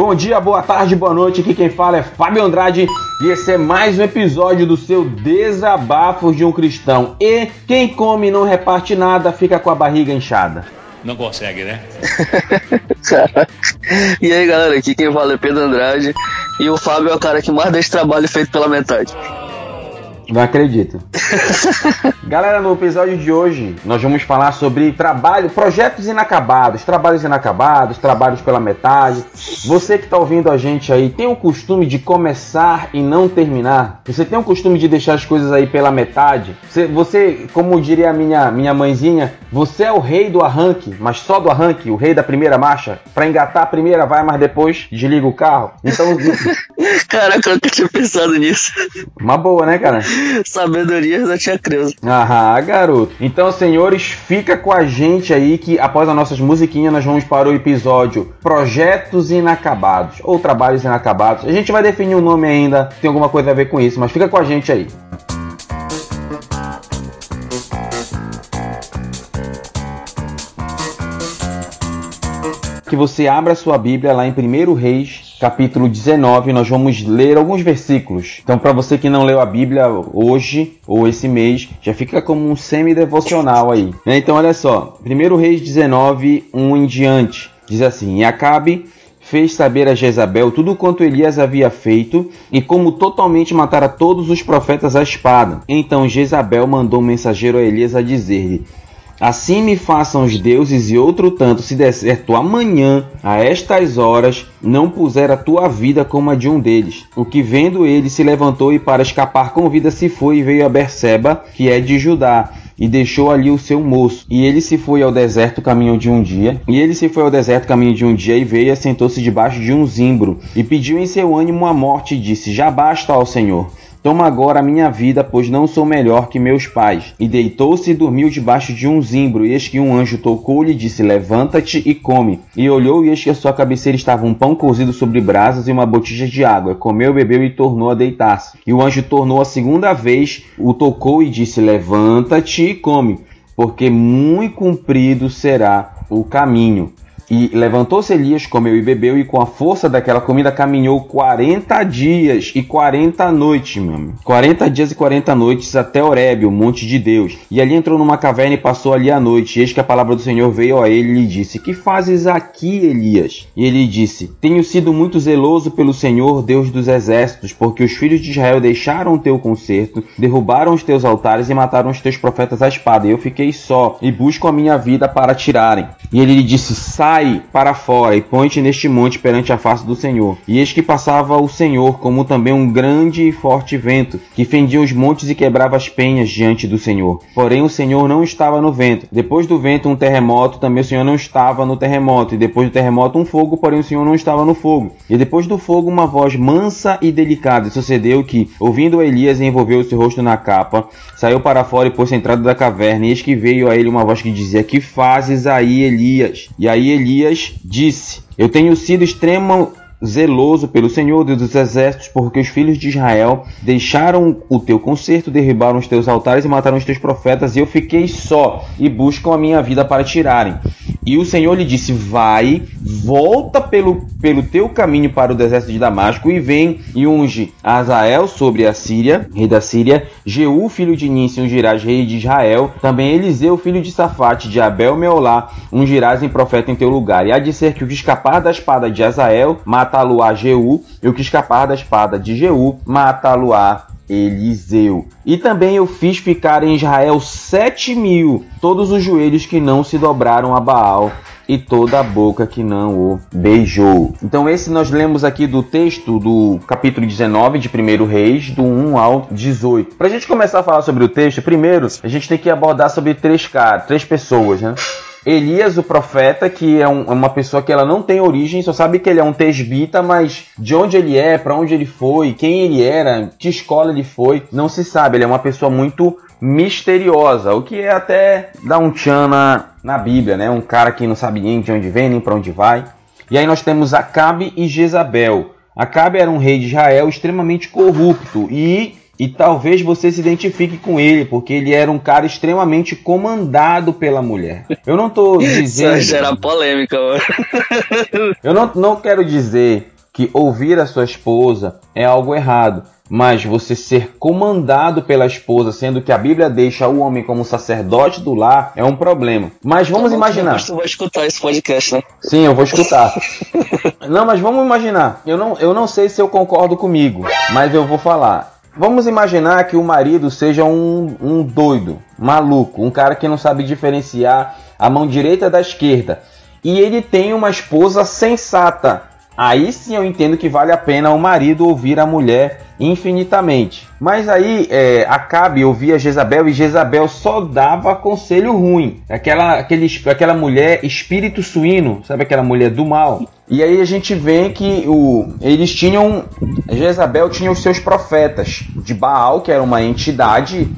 Bom dia, boa tarde, boa noite. Aqui quem fala é Fábio Andrade e esse é mais um episódio do seu Desabafos de um Cristão. E quem come e não reparte nada fica com a barriga inchada. Não consegue, né? e aí, galera, aqui quem fala é Pedro Andrade e o Fábio é o cara que mais deixa trabalho feito pela metade. Não acredito. Galera, no episódio de hoje nós vamos falar sobre trabalho, projetos inacabados, trabalhos inacabados, trabalhos pela metade. Você que está ouvindo a gente aí tem o costume de começar e não terminar? Você tem o costume de deixar as coisas aí pela metade? Você, você como diria a minha, minha mãezinha, você é o rei do arranque, mas só do arranque, o rei da primeira marcha. Para engatar a primeira vai, mas depois desliga o carro. Então. Caraca, eu nunca tinha pensado nisso. Uma boa, né, cara? Sabedoria da tia Creuza. Ah, garoto. Então, senhores, fica com a gente aí que após as nossas musiquinhas nós vamos para o episódio Projetos Inacabados ou Trabalhos Inacabados. A gente vai definir o um nome ainda, tem alguma coisa a ver com isso, mas fica com a gente aí. que você abra sua Bíblia lá em 1 Reis, capítulo 19, nós vamos ler alguns versículos. Então, para você que não leu a Bíblia hoje ou esse mês, já fica como um semi-devocional aí. Né? Então, olha só, 1 Reis 19, 1 em diante, diz assim: E Acabe fez saber a Jezabel tudo quanto Elias havia feito e como totalmente matara todos os profetas à espada. Então Jezabel mandou um mensageiro a Elias a dizer-lhe: Assim me façam os deuses, e outro tanto, se der certo amanhã, a estas horas, não puser a tua vida como a de um deles. O que vendo ele se levantou e para escapar com vida se foi e veio a Berseba, que é de Judá, e deixou ali o seu moço. E ele se foi ao deserto caminho de um dia. E ele se foi ao deserto caminho de um dia e veio e assentou-se debaixo de um zimbro e pediu em seu ânimo a morte e disse: Já basta ao Senhor. Toma agora a minha vida, pois não sou melhor que meus pais. E deitou-se e dormiu debaixo de um zimbro, e eis que um anjo tocou-lhe e disse: Levanta-te e come. E olhou, e eis que a sua cabeceira estava um pão cozido sobre brasas e uma botija de água. Comeu, bebeu e tornou a deitar-se. E o anjo tornou a segunda vez, o tocou e disse: Levanta-te e come, porque muito comprido será o caminho. E levantou-se Elias, comeu e bebeu, e com a força daquela comida caminhou 40 dias e 40 noites, meu amigo. 40 dias e 40 noites até Horebe, o monte de Deus. E ali entrou numa caverna e passou ali a noite. E eis que a palavra do Senhor veio a ele e lhe disse: Que fazes aqui, Elias? E ele disse: Tenho sido muito zeloso pelo Senhor, Deus dos exércitos, porque os filhos de Israel deixaram o teu conserto, derrubaram os teus altares e mataram os teus profetas à espada. E eu fiquei só e busco a minha vida para tirarem. E ele lhe disse: Sai Sai para fora e põe-te neste monte perante a face do Senhor. E eis que passava o Senhor, como também um grande e forte vento, que fendia os montes e quebrava as penhas diante do Senhor. Porém, o Senhor não estava no vento. Depois do vento, um terremoto, também o Senhor não estava no terremoto. E depois do terremoto, um fogo, porém o Senhor não estava no fogo. E depois do fogo, uma voz mansa e delicada. E sucedeu que, ouvindo Elias, envolveu seu rosto na capa, saiu para fora e pôs-se entrada da caverna. E eis que veio a ele uma voz que dizia: Que fazes aí, Elias? E aí Elias Elias disse: Eu tenho sido extremo zeloso pelo Senhor Deus dos exércitos, porque os filhos de Israel deixaram o teu conserto, derribaram os teus altares e mataram os teus profetas, e eu fiquei só, e buscam a minha vida para tirarem. E o Senhor lhe disse: Vai, volta pelo, pelo teu caminho para o deserto de Damasco, e vem e unge Azael sobre a Síria, rei da Síria, Jeú, filho de Nício, ungirás rei de Israel, também Eliseu, filho de Safate, de Abel Meolá, ungirás em profeta em teu lugar. E há de ser que o que escapar da espada de Azael mata-lo-á Jeú, e o que escapar da espada de Jeú mata-lo-á Eliseu. E também eu fiz ficar em Israel sete mil, todos os joelhos que não se dobraram a Baal e toda a boca que não o beijou. Então esse nós lemos aqui do texto do capítulo 19 de 1 Reis, do 1 ao 18. Para a gente começar a falar sobre o texto, primeiro a gente tem que abordar sobre três caras, três pessoas, né? Elias, o profeta, que é, um, é, uma pessoa que ela não tem origem, só sabe que ele é um tesbita, mas de onde ele é, para onde ele foi, quem ele era, que escola ele foi, não se sabe. Ele é uma pessoa muito misteriosa, o que é até dá um tchan na, na Bíblia, né? Um cara que não sabe nem de onde vem, nem para onde vai. E aí nós temos Acabe e Jezabel. Acabe era um rei de Israel extremamente corrupto e e talvez você se identifique com ele, porque ele era um cara extremamente comandado pela mulher. Eu não tô dizendo. Isso gera polêmica, mano. Eu não, não quero dizer que ouvir a sua esposa é algo errado, mas você ser comandado pela esposa, sendo que a Bíblia deixa o homem como sacerdote do lar, é um problema. Mas vamos imaginar. Você vai escutar esse podcast, né? Sim, eu vou escutar. não, mas vamos imaginar. Eu não, eu não sei se eu concordo comigo, mas eu vou falar. Vamos imaginar que o marido seja um, um doido, maluco, um cara que não sabe diferenciar a mão direita da esquerda. E ele tem uma esposa sensata. Aí sim eu entendo que vale a pena o marido ouvir a mulher infinitamente. Mas aí é, Acabe ouvia Jezabel e Jezabel só dava conselho ruim. Aquela, aquele, aquela mulher espírito suíno, sabe aquela mulher do mal? E aí a gente vê que o, eles tinham. Jezabel tinha os seus profetas de Baal, que era uma entidade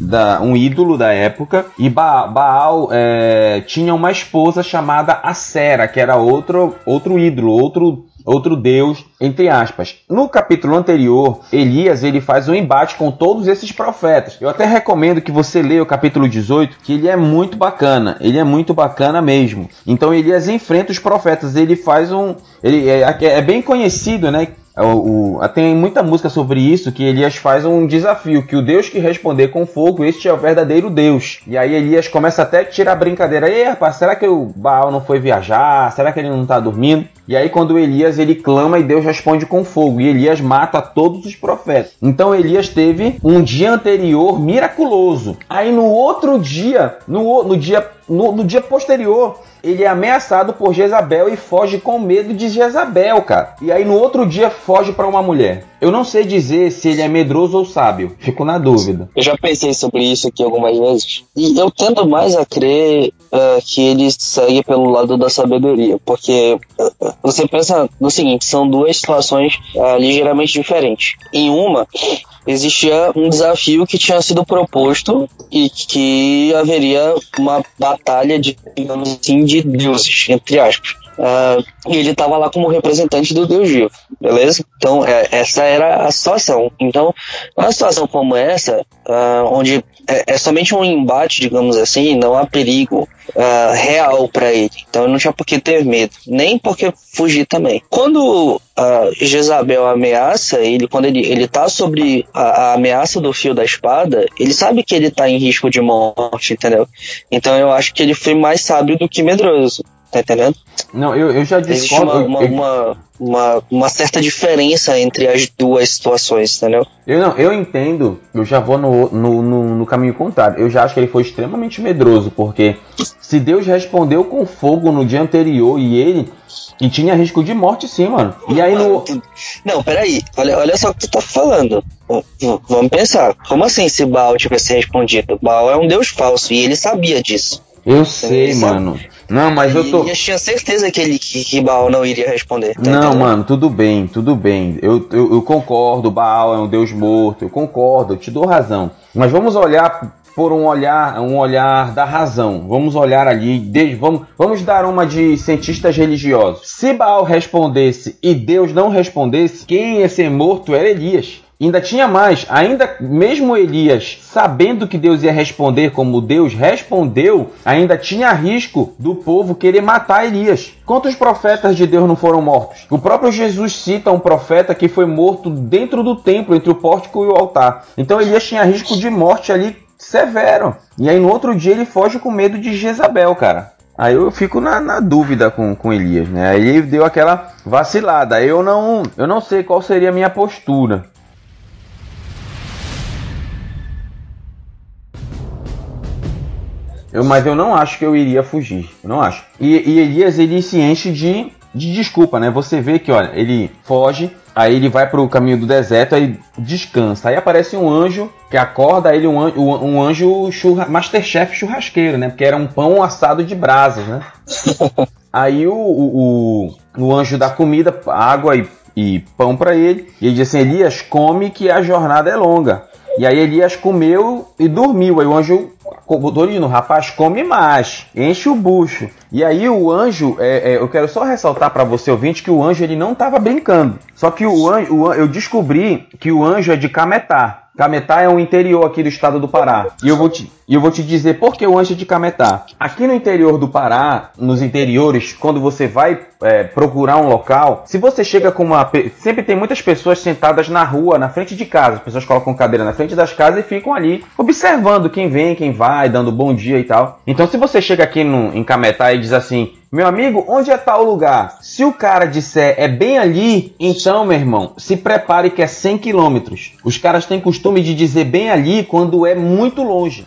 da, um ídolo da época, e ba Baal é, tinha uma esposa chamada Acera, que era outro, outro ídolo, outro outro deus, entre aspas. No capítulo anterior, Elias ele faz um embate com todos esses profetas. Eu até recomendo que você leia o capítulo 18, que ele é muito bacana. Ele é muito bacana mesmo. Então Elias enfrenta os profetas, ele faz um, ele é, é bem conhecido, né? É o, o, tem muita música sobre isso que Elias faz um desafio, que o Deus que responder com fogo, este é o verdadeiro Deus. E aí Elias começa até a tirar a brincadeira. Ei, rapaz, será que o Baal não foi viajar? Será que ele não está dormindo? E aí quando Elias ele clama e Deus responde com fogo. E Elias mata todos os profetas. Então Elias teve um dia anterior miraculoso. Aí no outro dia, no, no dia no, no dia posterior, ele é ameaçado por Jezabel e foge com medo de Jezabel, cara. E aí no outro dia foge para uma mulher. Eu não sei dizer se ele é medroso ou sábio. Fico na dúvida. Eu já pensei sobre isso aqui algumas vezes. E eu tendo mais a crer uh, que ele segue pelo lado da sabedoria. Porque uh, você pensa no seguinte: são duas situações uh, ligeiramente diferentes. Em uma, existia um desafio que tinha sido proposto e que haveria uma batalha de, digamos assim, de deuses, entre aspas. Uh, e ele estava lá como representante do Deus vivo, beleza? Então, é, essa era a situação. Então, uma situação como essa, uh, onde é, é, somente um embate, digamos assim, não há perigo uh, real para ele. Então, não tinha por que ter medo, nem por que fugir também. Quando Jezabel ameaça ele, quando ele, ele tá sobre a, a, ameaça do fio da espada, ele sabe que ele tá em risco de morte, entendeu? Então, eu acho que ele foi mais sábio do que medroso. Tá entendendo? Não, eu, eu já discordo. Existe uma, uma, uma, uma, certa diferença entre as duas situações, entendeu? Eu não, eu entendo, eu já vou no, no, no, no, caminho contrário. Eu já acho que ele foi extremamente medroso, porque se Deus respondeu com fogo no dia anterior e ele. E tinha risco de morte sim, mano. E aí no. Não, peraí. Olha, olha só o que tu tá falando. Vamos pensar. Como assim se Baal tivesse respondido? Baal é um deus falso e ele sabia disso. Eu sei, mano. Não, mas eu tô. Eu tinha certeza que ele que, que Baal não iria responder. Tá não, entendendo? mano, tudo bem, tudo bem. Eu, eu, eu, concordo, Baal é um deus morto, eu concordo, eu te dou razão. Mas vamos olhar por um olhar, um olhar da razão. Vamos olhar ali, de, vamos, vamos dar uma de cientistas religiosos. Se Baal respondesse e Deus não respondesse, quem ia ser morto era Elias. Ainda tinha mais, ainda mesmo Elias, sabendo que Deus ia responder como Deus respondeu, ainda tinha risco do povo querer matar Elias. Quantos profetas de Deus não foram mortos? O próprio Jesus cita um profeta que foi morto dentro do templo, entre o pórtico e o altar. Então Elias tinha risco de morte ali severo. E aí no outro dia ele foge com medo de Jezabel, cara. Aí eu fico na, na, dúvida com, com Elias, né? Aí ele deu aquela vacilada. Eu não, eu não sei qual seria a minha postura. Eu, mas eu não acho que eu iria fugir. Eu não acho. E, e Elias, ele se enche de, de desculpa, né? Você vê que, olha, ele foge, aí ele vai para o caminho do deserto, aí descansa. Aí aparece um anjo que acorda ele, um anjo, um anjo churra, Masterchef churrasqueiro, né? Porque era um pão assado de brasas, né? aí o, o, o, anjo dá comida, água e, e pão para ele. E ele diz assim: Elias, come que a jornada é longa. E aí Elias comeu e dormiu. Aí o anjo Dorino, rapaz, come mais, enche o bucho. E aí o anjo, é, é, eu quero só ressaltar para você ouvinte que o anjo ele não estava brincando. Só que o anjo, o, eu descobri que o anjo é de Cametá. Cametá é um interior aqui do estado do Pará. E eu vou te, eu vou te dizer por que o anjo de Cametá. Aqui no interior do Pará, nos interiores, quando você vai é, procurar um local, se você chega com uma. Sempre tem muitas pessoas sentadas na rua, na frente de casa. As pessoas colocam cadeira na frente das casas e ficam ali observando quem vem, quem vai, dando bom dia e tal. Então, se você chega aqui no, em Cametá e diz assim: meu amigo, onde é tal lugar? Se o cara disser é bem ali, então, meu irmão, se prepare que é 100 quilômetros. Os caras têm costume de dizer bem ali quando é muito longe.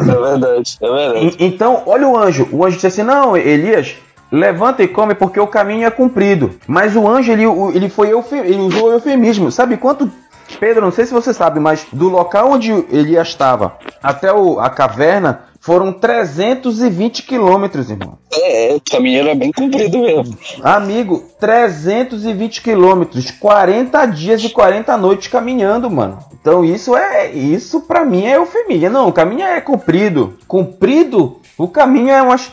É verdade, é verdade. E, então, olha o anjo. O anjo disse assim: Não, Elias, levanta e come porque o caminho é comprido. Mas o anjo, ele, ele foi ele usou eufemismo. Sabe quanto Pedro, não sei se você sabe, mas do local onde Elias estava até o, a caverna foram 320 quilômetros, irmão. É, o caminho era bem comprido mesmo. Amigo, 320 quilômetros, 40 dias e 40 noites caminhando, mano. Então isso é, isso para mim é eufemia. Não, o caminho é comprido. Comprido? O caminho é umas...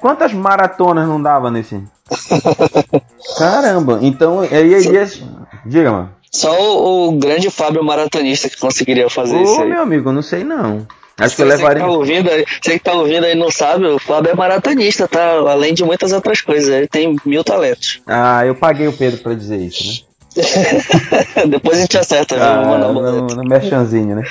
Quantas maratonas não dava nesse? Caramba, então aí Elias... Diga, mano. Só o, o, grande Fábio maratonista que conseguiria fazer Ô, isso aí. meu amigo, não sei não. Acho que eu levaria. Você que, tá ouvindo, você que tá ouvindo aí não sabe, o Fábio é maratonista, tá? Além de muitas outras coisas, ele tem mil talentos. Ah, eu paguei o Pedro pra dizer isso, né? Depois a gente acerta, ah, no, no merchanzinho, né?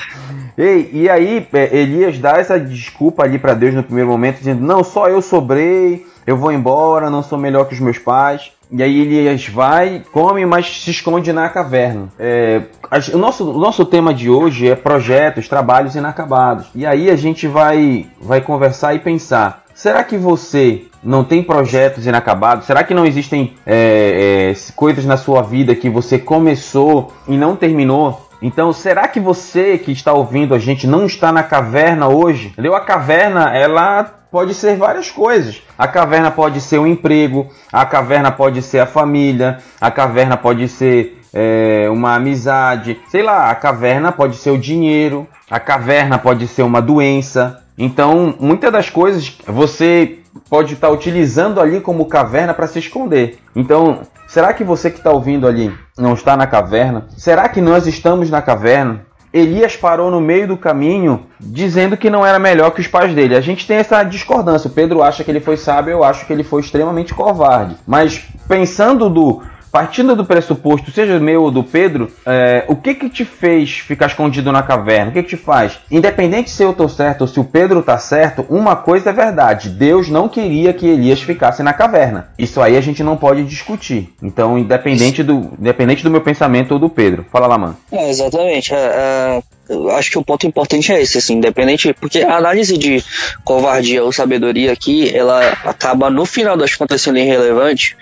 Ei, e aí é, Elias dá essa desculpa ali para Deus no primeiro momento, dizendo: Não, só eu sobrei, eu vou embora, não sou melhor que os meus pais. E aí Elias vai, come, mas se esconde na caverna. É, a, o, nosso, o nosso tema de hoje é projetos, trabalhos inacabados. E aí a gente vai, vai conversar e pensar: será que você não tem projetos inacabados? Será que não existem é, é, coisas na sua vida que você começou e não terminou? Então, será que você que está ouvindo a gente não está na caverna hoje? Entendeu? A caverna, ela pode ser várias coisas. A caverna pode ser um emprego, a caverna pode ser a família, a caverna pode ser é, uma amizade, sei lá, a caverna pode ser o dinheiro, a caverna pode ser uma doença. Então, muitas das coisas você pode estar utilizando ali como caverna para se esconder. Então, será que você que está ouvindo ali não está na caverna? Será que nós estamos na caverna? Elias parou no meio do caminho dizendo que não era melhor que os pais dele. A gente tem essa discordância. O Pedro acha que ele foi sábio, eu acho que ele foi extremamente covarde. Mas pensando do partindo do pressuposto, seja meu ou do Pedro, é, o que que te fez ficar escondido na caverna? O que que te faz? Independente se eu tô certo ou se o Pedro tá certo, uma coisa é verdade: Deus não queria que Elias ficasse na caverna. Isso aí a gente não pode discutir. Então, independente do, independente do meu pensamento ou do Pedro. Fala lá, mano. É, exatamente. É, é, acho que o ponto importante é esse, assim, independente, porque a análise de covardia ou sabedoria aqui, ela acaba no final das contas sendo irrelevante,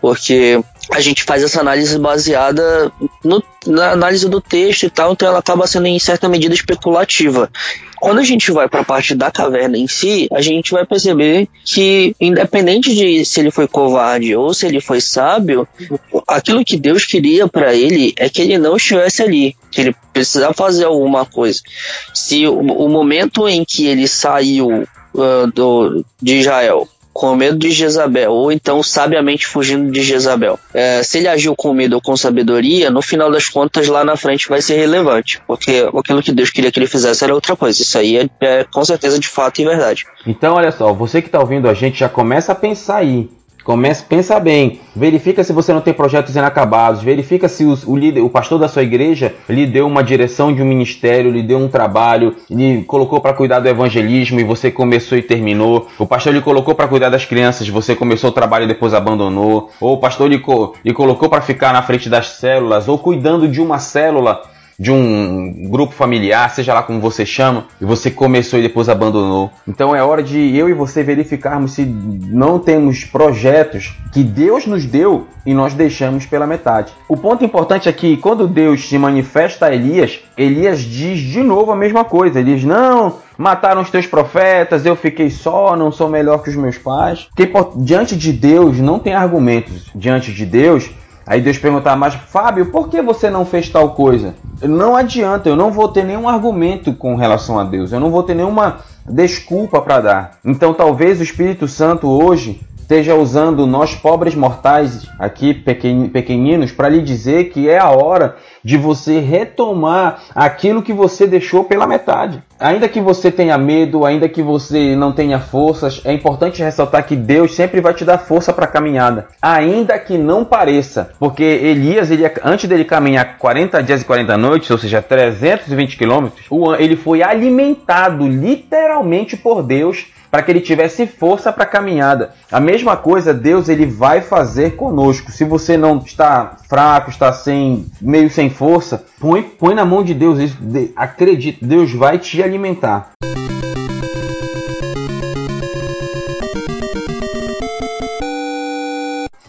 porque a gente faz essa análise baseada no, na análise do texto e tal, então ela acaba sendo em certa medida especulativa. Quando a gente vai para a parte da caverna em si, a gente vai perceber que, independente de se ele foi covarde ou se ele foi sábio, aquilo que Deus queria para ele é que ele não estivesse ali, que ele precisava fazer alguma coisa. Se o, o momento em que ele saiu uh, do, de Israel com medo de Jezabel, ou então sabiamente fugindo de Jezabel. É, se ele agiu com medo ou com sabedoria, no final das contas, lá na frente vai ser relevante, porque aquilo que Deus queria que ele fizesse era outra coisa. Isso aí é, é com certeza de fato e verdade. Então, olha só, você que está ouvindo a gente já começa a pensar aí. Comece, pensa bem, verifica se você não tem projetos inacabados, verifica se os, o líder, o pastor da sua igreja lhe deu uma direção de um ministério, lhe deu um trabalho, lhe colocou para cuidar do evangelismo e você começou e terminou. O pastor lhe colocou para cuidar das crianças, você começou o trabalho e depois abandonou. Ou o pastor lhe, lhe colocou para ficar na frente das células, ou cuidando de uma célula de um grupo familiar, seja lá como você chama, e você começou e depois abandonou. Então é hora de eu e você verificarmos se não temos projetos que Deus nos deu e nós deixamos pela metade. O ponto importante é que quando Deus se manifesta a Elias, Elias diz de novo a mesma coisa. Ele diz: Não, mataram os teus profetas, eu fiquei só, não sou melhor que os meus pais. Porque diante de Deus não tem argumentos. Diante de Deus Aí Deus perguntar, mas Fábio, por que você não fez tal coisa? Não adianta, eu não vou ter nenhum argumento com relação a Deus, eu não vou ter nenhuma desculpa para dar. Então talvez o Espírito Santo hoje esteja usando nós pobres mortais aqui pequeninos para lhe dizer que é a hora de você retomar aquilo que você deixou pela metade. Ainda que você tenha medo, ainda que você não tenha forças, é importante ressaltar que Deus sempre vai te dar força para a caminhada, ainda que não pareça, porque Elias, ele, antes dele caminhar 40 dias e 40 noites, ou seja, 320 quilômetros, ele foi alimentado literalmente por Deus para que ele tivesse força para a caminhada. A mesma coisa Deus ele vai fazer conosco. Se você não está fraco, está sem meio sem força, põe, põe na mão de Deus. Acredite, Deus vai te alimentar.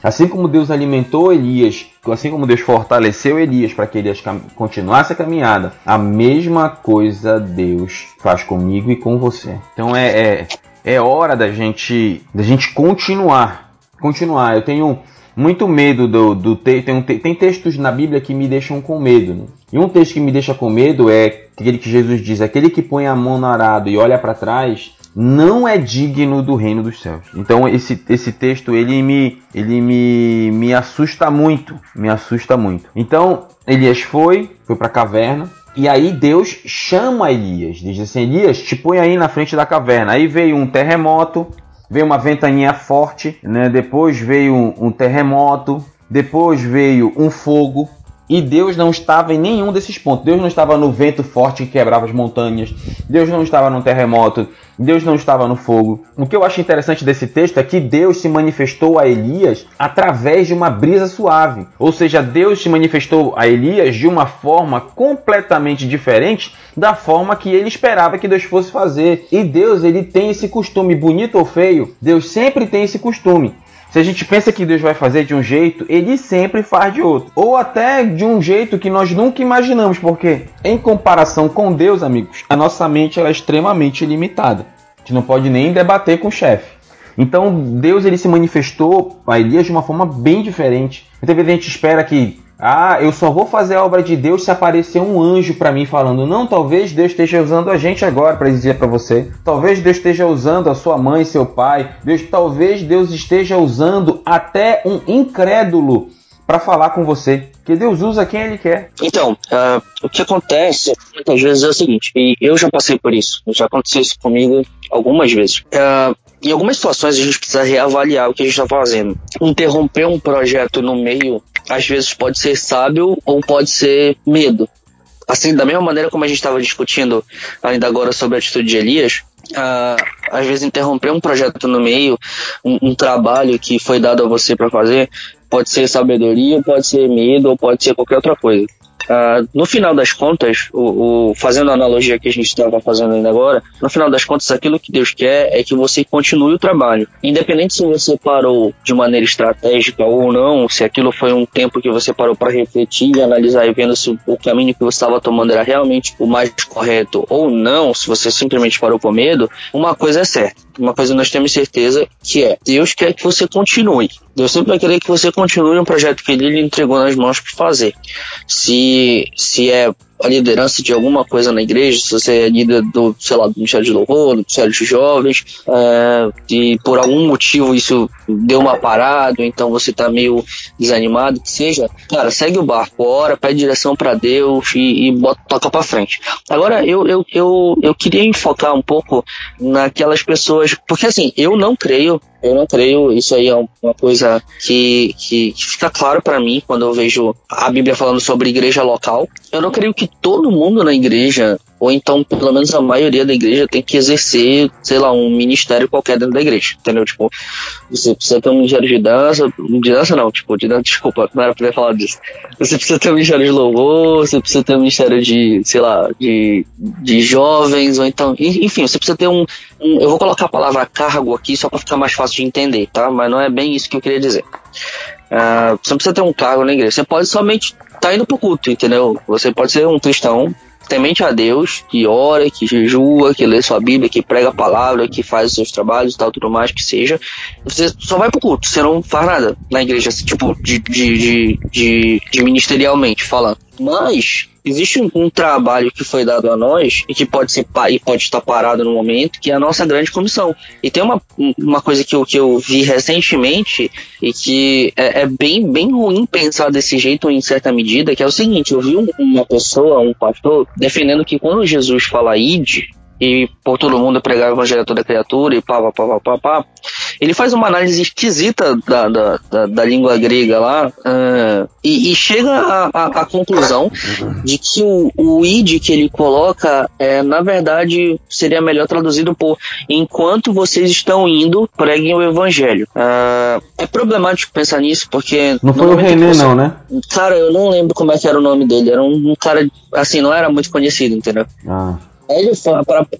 Assim como Deus alimentou Elias, assim como Deus fortaleceu Elias para que Elias continuasse a caminhada, a mesma coisa Deus faz comigo e com você. Então é, é, é hora da gente, da gente continuar. Continuar. Eu tenho muito medo do, do texto. Tem, tem, textos na Bíblia que me deixam com medo. Né? E um texto que me deixa com medo é aquele que Jesus diz: aquele que põe a mão no arado e olha para trás não é digno do reino dos céus. Então esse, esse texto ele me ele me, me assusta muito, me assusta muito. Então Elias foi, foi para a caverna e aí Deus chama Elias, diz assim: Elias, te põe aí na frente da caverna. Aí veio um terremoto, veio uma ventania forte, né? Depois veio um, um terremoto, depois veio um fogo, e Deus não estava em nenhum desses pontos. Deus não estava no vento forte que quebrava as montanhas. Deus não estava no terremoto. Deus não estava no fogo. O que eu acho interessante desse texto é que Deus se manifestou a Elias através de uma brisa suave. Ou seja, Deus se manifestou a Elias de uma forma completamente diferente da forma que ele esperava que Deus fosse fazer. E Deus, ele tem esse costume, bonito ou feio, Deus sempre tem esse costume se a gente pensa que Deus vai fazer de um jeito, ele sempre faz de outro. Ou até de um jeito que nós nunca imaginamos, porque em comparação com Deus, amigos, a nossa mente é extremamente limitada. A gente não pode nem debater com o chefe. Então Deus ele se manifestou a Elias de uma forma bem diferente. Muitas vezes a gente espera que ah, eu só vou fazer a obra de Deus se aparecer um anjo para mim falando. Não, talvez Deus esteja usando a gente agora para dizer para você. Talvez Deus esteja usando a sua mãe, seu pai. Deus, talvez Deus esteja usando até um incrédulo para falar com você. Que Deus usa quem Ele quer. Então, uh, o que acontece muitas vezes é o seguinte, e eu já passei por isso, já aconteceu isso comigo algumas vezes. Uh, em algumas situações a gente precisa reavaliar o que a gente está fazendo. Interromper um projeto no meio, às vezes pode ser sábio ou pode ser medo. Assim, da mesma maneira como a gente estava discutindo ainda agora sobre a atitude de Elias, uh, às vezes interromper um projeto no meio, um, um trabalho que foi dado a você para fazer, pode ser sabedoria, pode ser medo ou pode ser qualquer outra coisa. Uh, no final das contas, o, o, fazendo a analogia que a gente estava fazendo ainda agora, no final das contas, aquilo que Deus quer é que você continue o trabalho. Independente se você parou de maneira estratégica ou não, se aquilo foi um tempo que você parou para refletir e analisar e vendo se o caminho que você estava tomando era realmente o mais correto ou não, se você simplesmente parou por medo, uma coisa é certa. Uma coisa nós temos certeza que é Deus quer que você continue. Deus sempre vai querer que você continue um projeto que ele lhe entregou nas mãos para fazer. Se, se é a liderança de alguma coisa na igreja, se você é líder do, sei lá, do Ministério de Louvor, do Ministério de Jovens, é, e por algum motivo isso deu uma parada, então você tá meio desanimado, que seja, cara, segue o barco, ora, pede direção para Deus e, e bota, toca para frente. Agora, eu, eu, eu, eu queria enfocar um pouco naquelas pessoas, porque assim, eu não creio eu não creio, isso aí é uma coisa que, que, fica claro para mim quando eu vejo a Bíblia falando sobre igreja local. Eu não creio que todo mundo na igreja ou então pelo menos a maioria da igreja tem que exercer, sei lá, um ministério qualquer dentro da igreja, entendeu? Tipo, você precisa ter um ministério de dança, de dança não, tipo, de dança, desculpa, não era pra ter falado disso. Você precisa ter um ministério de louvor, você precisa ter um ministério de, sei lá, de, de jovens, ou então, enfim, você precisa ter um, um eu vou colocar a palavra cargo aqui só para ficar mais fácil de entender, tá? Mas não é bem isso que eu queria dizer. Uh, você não precisa ter um cargo na igreja, você pode somente estar tá indo pro culto, entendeu? Você pode ser um cristão temente a Deus, que ora, que jejua, que lê sua Bíblia, que prega a palavra, que faz os seus trabalhos e tal, tudo mais que seja, você só vai pro culto, você não faz nada na igreja, tipo, de, de, de, de, de ministerialmente falando. Mas existe um, um, trabalho que foi dado a nós e que pode ser e pode estar parado no momento, que é a nossa grande comissão. E tem uma, uma coisa que eu, que eu vi recentemente e que é, é bem, bem ruim pensar desse jeito em certa medida, que é o seguinte, eu vi um, uma pessoa, um pastor, defendendo que quando Jesus fala id, e por todo mundo pregar o evangelho a toda criatura e pá, pá, pá, pá, pá, ele faz uma análise esquisita da, da, da, da língua grega lá uh, e, e, chega à conclusão de que o, o id que ele coloca, é, na verdade, seria melhor traduzido por enquanto vocês estão indo, preguem o evangelho. Uh, é problemático pensar nisso, porque... Não foi o René você... não, né? Cara, eu não lembro como é que era o nome dele. Era um, um cara, assim, não era muito conhecido, entendeu? Ah ele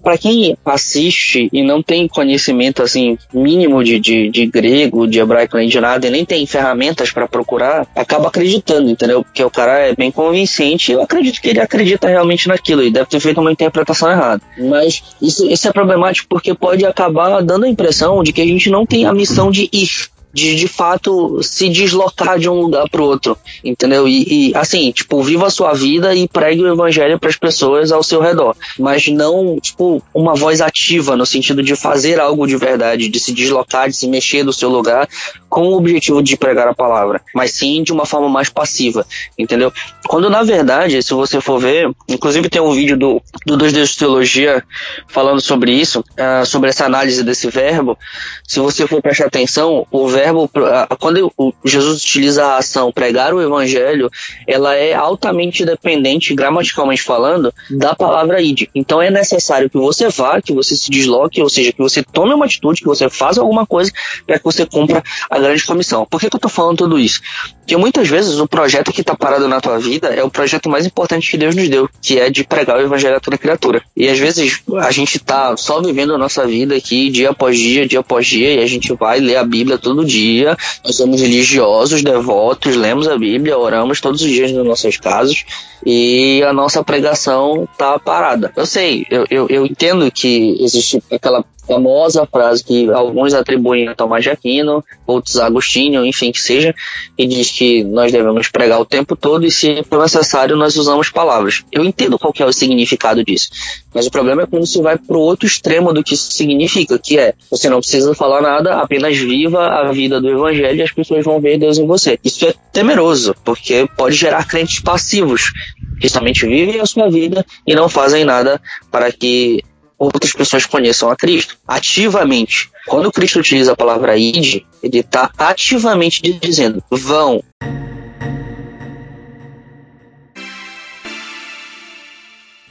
para quem assiste e não tem conhecimento assim mínimo de, de, de grego, de hebraico nem de nada, e nem tem ferramentas para procurar, acaba acreditando, entendeu? Porque o cara é bem convincente. Eu acredito que ele acredita realmente naquilo e deve ter feito uma interpretação errada. Mas isso, isso é problemático porque pode acabar dando a impressão de que a gente não tem a missão de ir de de fato se deslocar de um lugar para outro, entendeu? E, e, assim, tipo, viva a sua vida e pregue o evangelho para as pessoas ao seu redor, mas não, tipo, uma voz ativa no sentido de fazer algo de verdade, de se deslocar, de se mexer do seu lugar com o objetivo de pregar a palavra, mas sim de uma forma mais passiva, entendeu? Quando na verdade, se você for ver, inclusive tem um vídeo do, do Dois Deus de Teologia falando sobre isso, uh, sobre essa análise desse verbo, se você for prestar atenção, o verbo verbo, quando Jesus utiliza a ação pregar o evangelho, ela é altamente dependente, gramaticalmente falando, da palavra id. Então é necessário que você vá, que você se desloque, ou seja, que você tome uma atitude, que você faça alguma coisa para que você cumpra a grande comissão. Por que, que eu estou falando tudo isso? Porque muitas vezes o projeto que está parado na tua vida é o projeto mais importante que Deus nos deu, que é de pregar o evangelho a toda criatura. E às vezes a gente está só vivendo a nossa vida aqui dia após dia, dia após dia, e a gente vai ler a Bíblia todo dia nós somos religiosos, devotos, lemos a Bíblia, oramos todos os dias nas nossas casas e a nossa pregação tá parada. Eu sei, eu, eu, eu entendo que existe aquela famosa frase que alguns atribuem a Tomás de Aquino, outros a Agostinho, enfim, que seja, e diz que nós devemos pregar o tempo todo e se for necessário nós usamos palavras. Eu entendo qual é o significado disso, mas o problema é quando se vai para o outro extremo do que isso significa, que é você não precisa falar nada, apenas viva a vida do evangelho e as pessoas vão ver Deus em você. Isso é temeroso, porque pode gerar crentes passivos, que somente vivem a sua vida e não fazem nada para que outras pessoas conheçam a Cristo. Ativamente. Quando Cristo utiliza a palavra ide, ele está ativamente dizendo: vão.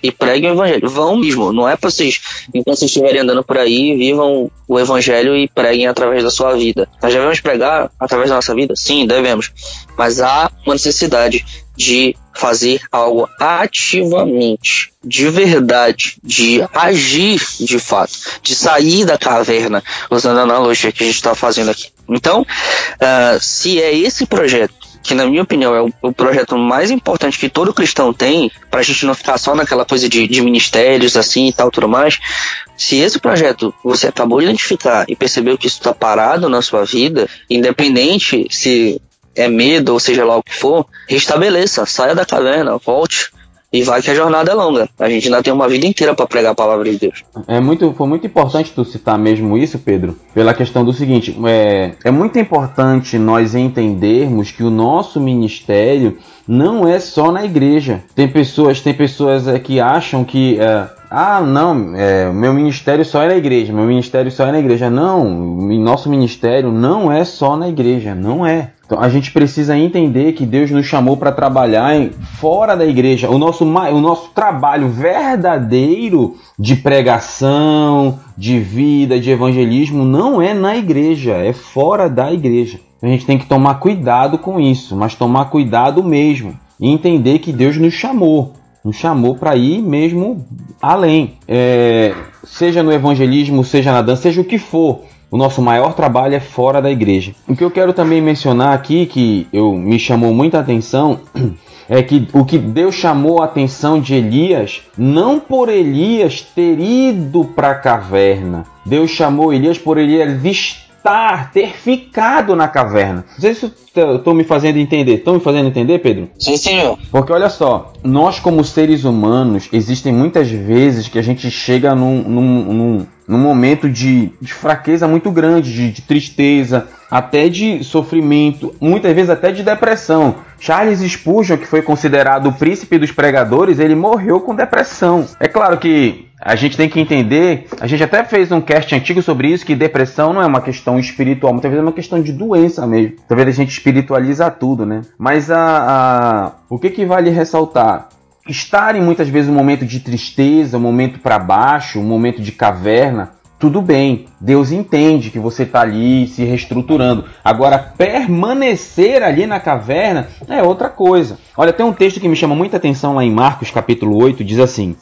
E preguem o evangelho. Vão mesmo. Não é para vocês, enquanto vocês estiverem andando por aí, vivam o evangelho e preguem através da sua vida. Nós devemos pregar através da nossa vida? Sim, devemos. Mas há uma necessidade de fazer algo ativamente, de verdade, de agir de fato, de sair da caverna, usando a analogia que a gente está fazendo aqui. Então, uh, se é esse projeto que na minha opinião é o, o, projeto mais importante que todo cristão tem, para a gente não ficar só naquela coisa de, de, ministérios assim e tal, tudo mais. Se esse projeto você acabou de identificar e percebeu que isso está parado na sua vida, independente se é medo, ou seja lá o que for, restabeleça, saia da caverna, volte e vai que a jornada é longa. A gente ainda tem uma vida inteira para pregar a palavra de Deus. É muito, foi muito importante tu citar mesmo isso, Pedro, pela questão do seguinte: é, é muito importante nós entendermos que o nosso ministério não é só na igreja. Tem pessoas, tem pessoas é, que acham que é, ah, não, é, meu ministério só é na igreja, meu ministério só é na igreja. Não, nosso ministério não é só na igreja, não é. Então a gente precisa entender que Deus nos chamou para trabalhar em, fora da igreja. O nosso, o nosso trabalho verdadeiro de pregação, de vida, de evangelismo não é na igreja, é fora da igreja. A gente tem que tomar cuidado com isso, mas tomar cuidado mesmo e entender que Deus nos chamou, nos chamou para ir mesmo além, é, seja no evangelismo, seja na dança, seja o que for o nosso maior trabalho é fora da igreja. O que eu quero também mencionar aqui, que eu, me chamou muita atenção, é que o que Deus chamou a atenção de Elias, não por Elias ter ido para a caverna, Deus chamou Elias por Elias estar, ter ficado na caverna. Não sei se eu estou me fazendo entender. Estão me fazendo entender, Pedro? Sim, senhor. Porque olha só, nós como seres humanos, existem muitas vezes que a gente chega num, num, num, num momento de, de, fraqueza muito grande, de, de tristeza, até de sofrimento, muitas vezes até de depressão. Charles Spurgeon, que foi considerado o príncipe dos pregadores, ele morreu com depressão. É claro que a gente tem que entender, a gente até fez um cast antigo sobre isso, que depressão não é uma questão espiritual, muitas vezes é uma questão de doença mesmo. Talvez a gente espiritualiza tudo, né? Mas a, a o que, que vale ressaltar? Estar em muitas vezes um momento de tristeza, um momento para baixo, um momento de caverna, tudo bem, Deus entende que você está ali se reestruturando. Agora, permanecer ali na caverna é outra coisa. Olha, tem um texto que me chama muita atenção lá em Marcos, capítulo 8, diz assim: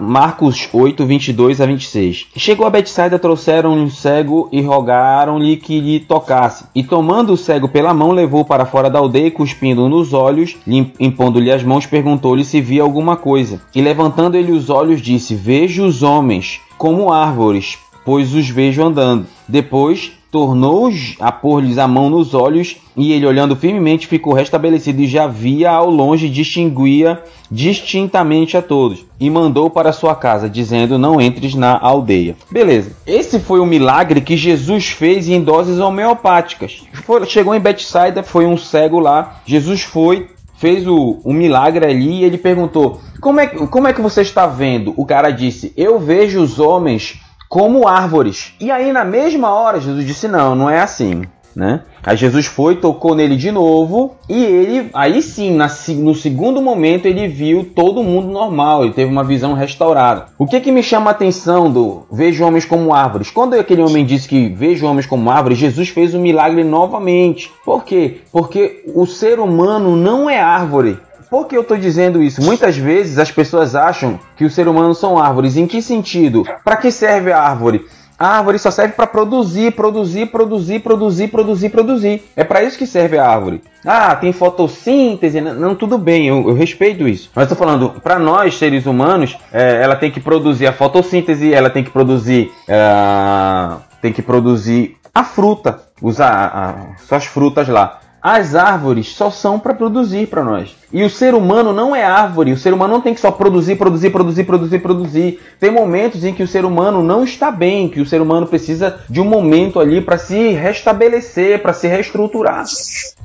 Marcos 8, 22 a 26. Chegou a Betsaida, trouxeram-lhe um cego e rogaram-lhe que lhe tocasse. E tomando o cego pela mão, levou para fora da aldeia, cuspindo nos olhos, impondo-lhe as mãos, perguntou-lhe se via alguma coisa. E levantando ele os olhos, disse: Vejo os homens como árvores pois os vejo andando. Depois tornou a pôr-lhes a mão nos olhos, e ele, olhando firmemente, ficou restabelecido e já via ao longe, distinguia distintamente a todos, e mandou para sua casa, dizendo: Não entres na aldeia. Beleza, esse foi o milagre que Jesus fez em doses homeopáticas. Foi, chegou em Betsaida, foi um cego lá, Jesus foi, fez o, o milagre ali e ele perguntou: como é, como é que você está vendo? O cara disse: Eu vejo os homens como árvores. E aí, na mesma hora, Jesus disse: Não, não é assim. Né? Aí Jesus foi, tocou nele de novo e ele, aí sim, na, no segundo momento ele viu todo mundo normal, ele teve uma visão restaurada. O que que me chama a atenção do vejo homens como árvores? Quando aquele homem disse que vejo homens como árvores, Jesus fez o um milagre novamente. Por quê? Porque o ser humano não é árvore. Por que eu estou dizendo isso? Muitas vezes as pessoas acham que os seres humanos são árvores. Em que sentido? Para que serve a árvore? A árvore só serve para produzir, produzir, produzir, produzir, produzir, produzir. É para isso que serve a árvore. Ah, tem fotossíntese. Não, tudo bem, eu, eu, respeito isso. Mas estou falando, para nós, seres humanos, é, ela tem que produzir a fotossíntese, ela tem que produzir. É, tem que produzir a fruta, usar suas frutas lá. As árvores só são para produzir para nós. E o ser humano não é árvore. O ser humano não tem que só produzir, produzir, produzir, produzir, produzir. Tem momentos em que o ser humano não está bem, que o ser humano precisa de um momento ali para se restabelecer, para se reestruturar.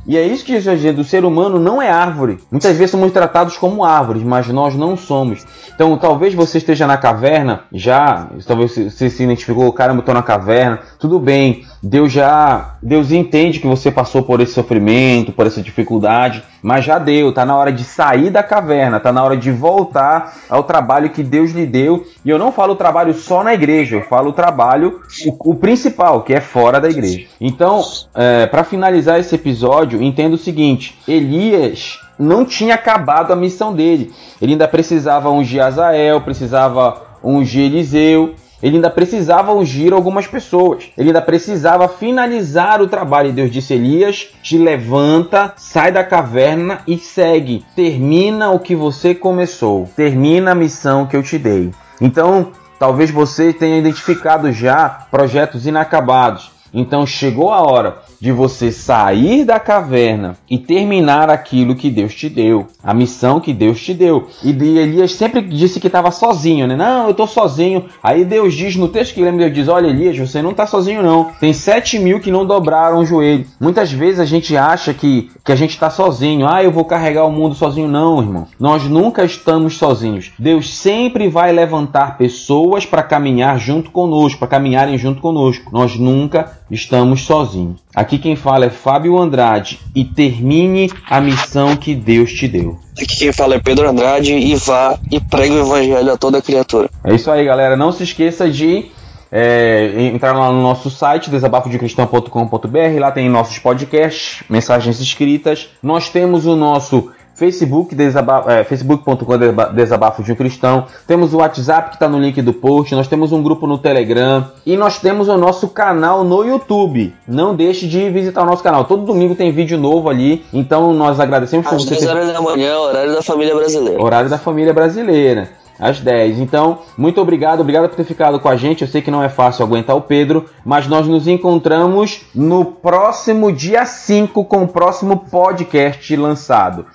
E é isso que Jesus diz: o ser humano não é árvore. Muitas vezes somos tratados como árvores, mas nós não somos. Então, talvez você esteja na caverna, já, talvez você se identificou, caramba, eu estou na caverna. Tudo bem, Deus já, Deus entende que você passou por esse sofrimento, por essa dificuldade, mas já deu, tá na hora de sair da caverna, tá na hora de voltar ao trabalho que Deus lhe deu. E eu não falo o trabalho só na igreja, eu falo o trabalho, o, o principal, que é fora da igreja. Então, é, para finalizar esse episódio, entenda o seguinte: Elias não tinha acabado a missão dele. Ele ainda precisava ungir Azael, precisava ungir Eliseu. Ele ainda precisava ungir algumas pessoas. Ele ainda precisava finalizar o trabalho. E Deus disse: Elias, te levanta, sai da caverna e segue. Termina o que você começou. Termina a missão que eu te dei. Então, talvez você tenha identificado já projetos inacabados. Então chegou a hora de você sair da caverna e terminar aquilo que Deus te deu, a missão que Deus te deu. E Elias sempre disse que estava sozinho, né? Não, eu estou sozinho. Aí Deus diz no texto que lembra, Deus diz: Olha, Elias, você não está sozinho, não. Tem sete mil que não dobraram o joelho. Muitas vezes a gente acha que, que a gente está sozinho. Ah, eu vou carregar o mundo sozinho. Não, irmão. Nós nunca estamos sozinhos. Deus sempre vai levantar pessoas para caminhar junto conosco, para caminharem junto conosco. Nós nunca estamos sozinhos. Aqui quem fala é Fábio Andrade e termine a missão que Deus te deu. Aqui quem fala é Pedro Andrade e vá e pregue o evangelho a toda criatura. É isso aí, galera. Não se esqueça de é, entrar lá no nosso site, desabafodecristão.com.br. Lá tem nossos podcasts, mensagens escritas. Nós temos o nosso Facebook, desaba é, facebook.com Desabafo de um Cristão. Temos o WhatsApp que está no link do post. Nós temos um grupo no Telegram. E nós temos o nosso canal no YouTube. Não deixe de visitar o nosso canal. Todo domingo tem vídeo novo ali. Então nós agradecemos por você. Às ter... horas da manhã, horário da família brasileira. Horário da família brasileira. às 10. Então, muito obrigado, obrigado por ter ficado com a gente. Eu sei que não é fácil aguentar o Pedro, mas nós nos encontramos no próximo dia 5 com o próximo podcast lançado.